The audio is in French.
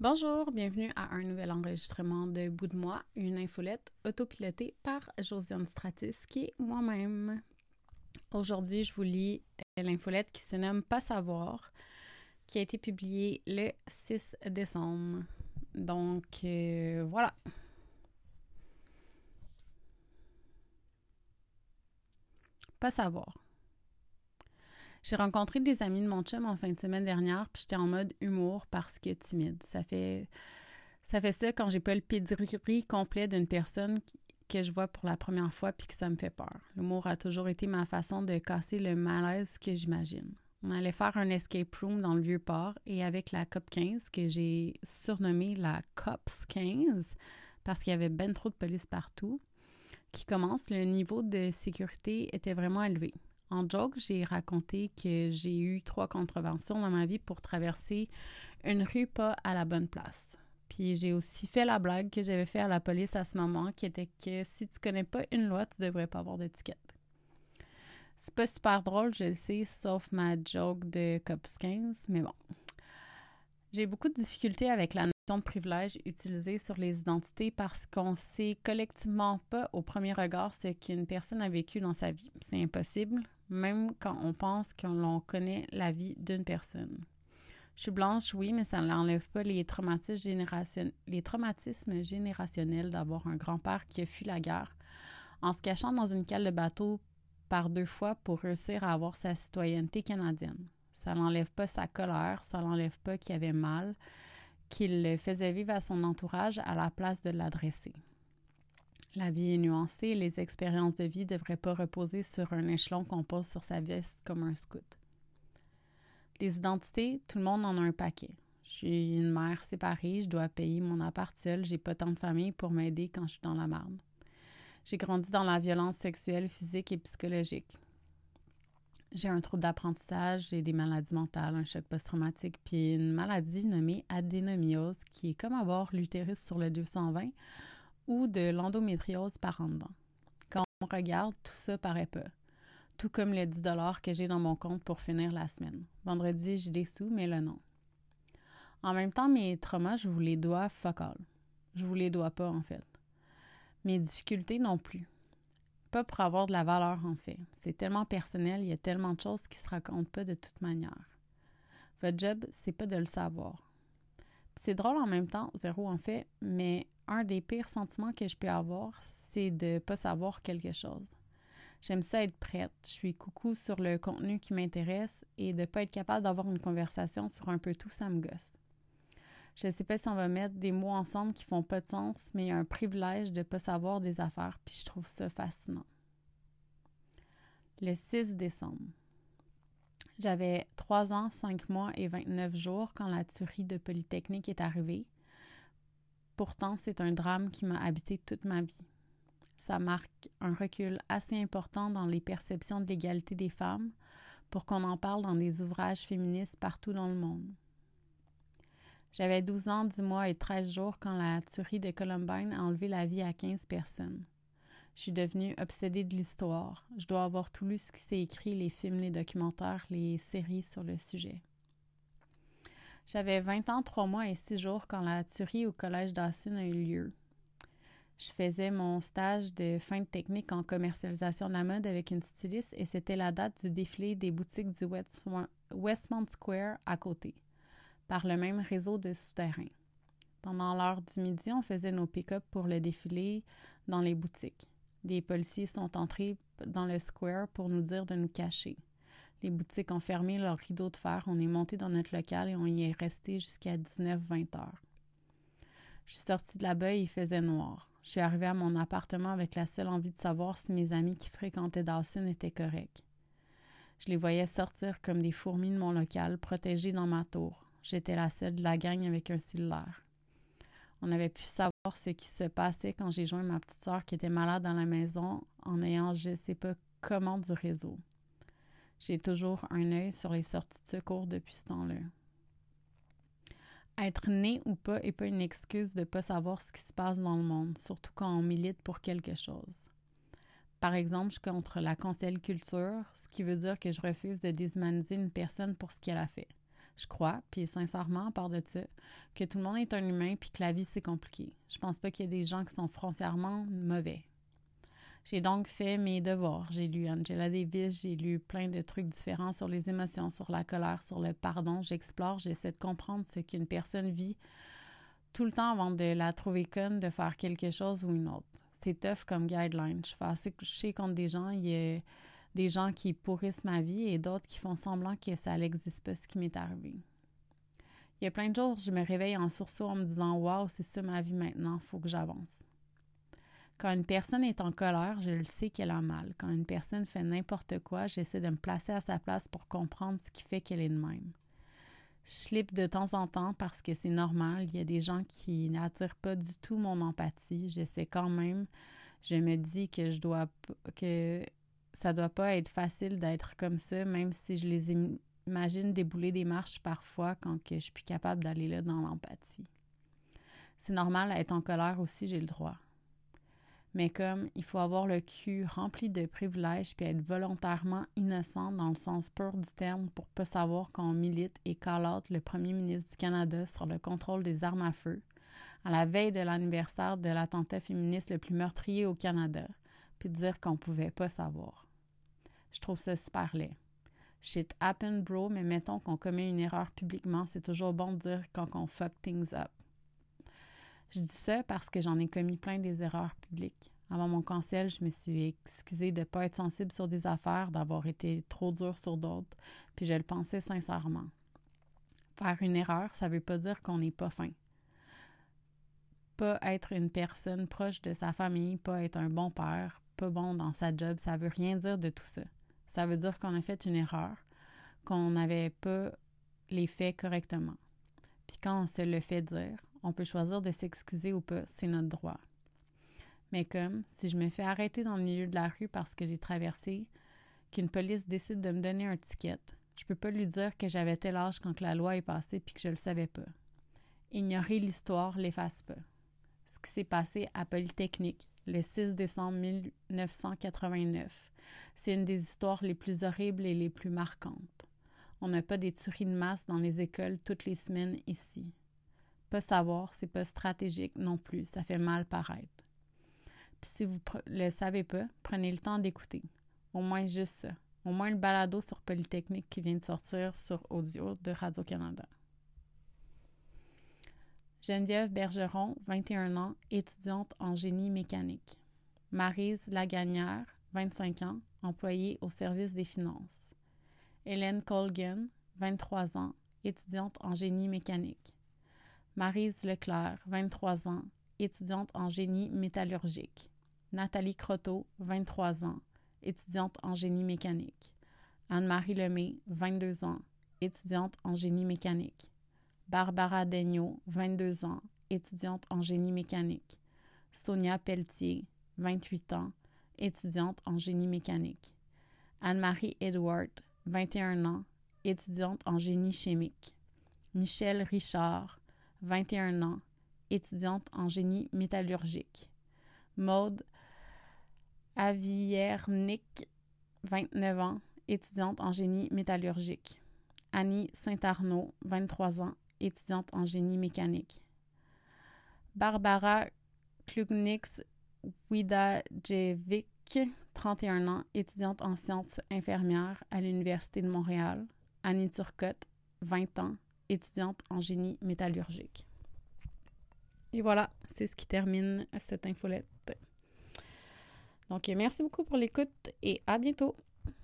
Bonjour, bienvenue à un nouvel enregistrement de Bout de moi, une infolette autopilotée par Josiane Stratis, qui est moi-même. Aujourd'hui, je vous lis l'infolette qui se nomme Pas savoir, qui a été publiée le 6 décembre. Donc, euh, voilà. Pas savoir. J'ai rencontré des amis de mon chum en fin de semaine dernière, puis j'étais en mode humour parce que timide. Ça fait ça quand j'ai pas le pédigree complet d'une personne que je vois pour la première fois puis que ça me fait peur. L'humour a toujours été ma façon de casser le malaise que j'imagine. On allait faire un escape room dans le vieux port et avec la COP 15 que j'ai surnommée la COPS 15 parce qu'il y avait ben trop de police partout qui commence, le niveau de sécurité était vraiment élevé. En joke, j'ai raconté que j'ai eu trois contraventions dans ma vie pour traverser une rue pas à la bonne place. Puis j'ai aussi fait la blague que j'avais fait à la police à ce moment, qui était que si tu connais pas une loi, tu devrais pas avoir d'étiquette. C'est pas super drôle, je le sais, sauf ma joke de COPS 15, mais bon. J'ai beaucoup de difficultés avec la de privilège utilisée sur les identités parce qu'on sait collectivement pas au premier regard ce qu'une personne a vécu dans sa vie. C'est impossible même quand on pense que l'on connaît la vie d'une personne. Je suis blanche, oui, mais ça n'enlève pas les traumatismes, les traumatismes générationnels d'avoir un grand-père qui a fui la guerre en se cachant dans une cale de bateau par deux fois pour réussir à avoir sa citoyenneté canadienne. Ça n'enlève pas sa colère, ça n'enlève pas qu'il avait mal, qu'il le faisait vivre à son entourage à la place de l'adresser. La vie est nuancée les expériences de vie ne devraient pas reposer sur un échelon qu'on pose sur sa veste comme un scout. Les identités, tout le monde en a un paquet. Je suis une mère séparée, je dois payer mon appart seul, j'ai pas tant de famille pour m'aider quand je suis dans la merde. J'ai grandi dans la violence sexuelle, physique et psychologique. J'ai un trouble d'apprentissage, j'ai des maladies mentales, un choc post-traumatique, puis une maladie nommée adénomiose, qui est comme avoir l'utérus sur le 220 ou de l'endométriose par en dedans. Quand on regarde, tout ça paraît peu. Tout comme les 10 que j'ai dans mon compte pour finir la semaine. Vendredi, j'ai des sous, mais le non. En même temps, mes traumas, je vous les dois fuck all. Je vous les dois pas, en fait. Mes difficultés non plus. Pas pour avoir de la valeur, en fait. C'est tellement personnel, il y a tellement de choses qui se racontent pas de toute manière. Votre job, c'est pas de le savoir. C'est drôle en même temps, zéro en fait, mais un des pires sentiments que je peux avoir, c'est de pas savoir quelque chose. J'aime ça être prête. Je suis coucou sur le contenu qui m'intéresse et de pas être capable d'avoir une conversation sur un peu tout, ça me gosse. Je ne sais pas si on va mettre des mots ensemble qui font pas de sens, mais il y a un privilège de ne pas savoir des affaires, puis je trouve ça fascinant. Le 6 décembre. J'avais 3 ans, 5 mois et 29 jours quand la tuerie de Polytechnique est arrivée. Pourtant, c'est un drame qui m'a habité toute ma vie. Ça marque un recul assez important dans les perceptions de l'égalité des femmes pour qu'on en parle dans des ouvrages féministes partout dans le monde. J'avais 12 ans, 10 mois et 13 jours quand la tuerie de Columbine a enlevé la vie à 15 personnes. Je suis devenue obsédée de l'histoire. Je dois avoir tout lu ce qui s'est écrit, les films, les documentaires, les séries sur le sujet. J'avais 20 ans, 3 mois et 6 jours quand la tuerie au collège Dawson a eu lieu. Je faisais mon stage de fin de technique en commercialisation de la mode avec une styliste et c'était la date du défilé des boutiques du Westmont Square à côté, par le même réseau de souterrains. Pendant l'heure du midi, on faisait nos pick-up pour le défilé dans les boutiques. Les policiers sont entrés dans le square pour nous dire de nous cacher. Les boutiques ont fermé leurs rideaux de fer. On est monté dans notre local et on y est resté jusqu'à 19-20 heures. Je suis sortie de là-bas et il faisait noir. Je suis arrivée à mon appartement avec la seule envie de savoir si mes amis qui fréquentaient Dawson étaient corrects. Je les voyais sortir comme des fourmis de mon local, protégées dans ma tour. J'étais la seule de la gang avec un cellulaire. On avait pu savoir ce qui se passait quand j'ai joint ma petite sœur qui était malade dans la maison en ayant je ne sais pas comment du réseau. J'ai toujours un œil sur les sorties de secours depuis ce temps-là. Être né ou pas n'est pas une excuse de ne pas savoir ce qui se passe dans le monde, surtout quand on milite pour quelque chose. Par exemple, je suis contre la cancel culture, ce qui veut dire que je refuse de déshumaniser une personne pour ce qu'elle a fait. Je crois, puis sincèrement, à part de ça, que tout le monde est un humain puis que la vie, c'est compliqué. Je pense pas qu'il y ait des gens qui sont foncièrement mauvais. J'ai donc fait mes devoirs. J'ai lu Angela Davis, j'ai lu plein de trucs différents sur les émotions, sur la colère, sur le pardon. J'explore, j'essaie de comprendre ce qu'une personne vit tout le temps avant de la trouver conne, de faire quelque chose ou une autre. C'est tough comme guideline. Je fais assez coucher contre des gens. Il y des gens qui pourrissent ma vie et d'autres qui font semblant que ça n'existe pas ce qui m'est arrivé. Il y a plein de jours, je me réveille en sursaut en me disant Waouh, c'est ça ma vie maintenant, faut que j'avance. Quand une personne est en colère, je le sais qu'elle a mal. Quand une personne fait n'importe quoi, j'essaie de me placer à sa place pour comprendre ce qui fait qu'elle est de même. Je slip de temps en temps parce que c'est normal. Il y a des gens qui n'attirent pas du tout mon empathie. J'essaie quand même. Je me dis que je dois que ça doit pas être facile d'être comme ça, même si je les imagine débouler des marches parfois quand que je suis capable d'aller là dans l'empathie. C'est normal à être en colère aussi, j'ai le droit. Mais comme il faut avoir le cul rempli de privilèges puis être volontairement innocent dans le sens pur du terme pour pas savoir qu'on milite et call out le premier ministre du Canada sur le contrôle des armes à feu, à la veille de l'anniversaire de l'attentat féministe le plus meurtrier au Canada, puis dire qu'on pouvait pas savoir. Je trouve ça super laid. Shit happen, bro, mais mettons qu'on commet une erreur publiquement, c'est toujours bon de dire quand on fuck things up. Je dis ça parce que j'en ai commis plein des erreurs publiques. Avant mon cancel, je me suis excusée de ne pas être sensible sur des affaires, d'avoir été trop dure sur d'autres, puis je le pensais sincèrement. Faire une erreur, ça ne veut pas dire qu'on n'est pas fin. Pas être une personne proche de sa famille, pas être un bon père, pas bon dans sa job, ça veut rien dire de tout ça. Ça veut dire qu'on a fait une erreur, qu'on n'avait pas les faits correctement. Puis quand on se le fait dire, on peut choisir de s'excuser ou pas, c'est notre droit. Mais comme si je me fais arrêter dans le milieu de la rue parce que j'ai traversé, qu'une police décide de me donner un ticket, je peux pas lui dire que j'avais tel âge quand la loi est passée puis que je le savais pas. Ignorer l'histoire l'efface pas. Ce qui s'est passé à Polytechnique le 6 décembre 1989, c'est une des histoires les plus horribles et les plus marquantes. On n'a pas des tueries de masse dans les écoles toutes les semaines ici. Pas savoir, c'est pas stratégique non plus, ça fait mal paraître. Puis si vous le savez pas, prenez le temps d'écouter. Au moins juste ça. Au moins le balado sur Polytechnique qui vient de sortir sur audio de Radio-Canada. Geneviève Bergeron, 21 ans, étudiante en génie mécanique. Marise Lagagnère, 25 ans, employée au service des finances. Hélène Colgan, 23 ans, étudiante en génie mécanique. Marise Leclerc, 23 ans, étudiante en génie métallurgique. Nathalie Croteau, 23 ans, étudiante en génie mécanique. Anne-Marie Lemay, 22 ans, étudiante en génie mécanique. Barbara Daigneault, 22 ans, étudiante en génie mécanique. Sonia Pelletier, 28 ans, étudiante en génie mécanique. Anne-Marie Edward, 21 ans, étudiante en génie chimique. Michel Richard, 21 ans, étudiante en génie métallurgique. Maude Aviernick, 29 ans, étudiante en génie métallurgique. Annie Saint-Arnaud, 23 ans, étudiante en génie mécanique. Barbara Klugnix Widajevic, 31 ans, étudiante en sciences infirmières à l'Université de Montréal. Annie Turcotte, 20 ans, étudiante en génie métallurgique. Et voilà, c'est ce qui termine cette infolette. Donc, merci beaucoup pour l'écoute et à bientôt.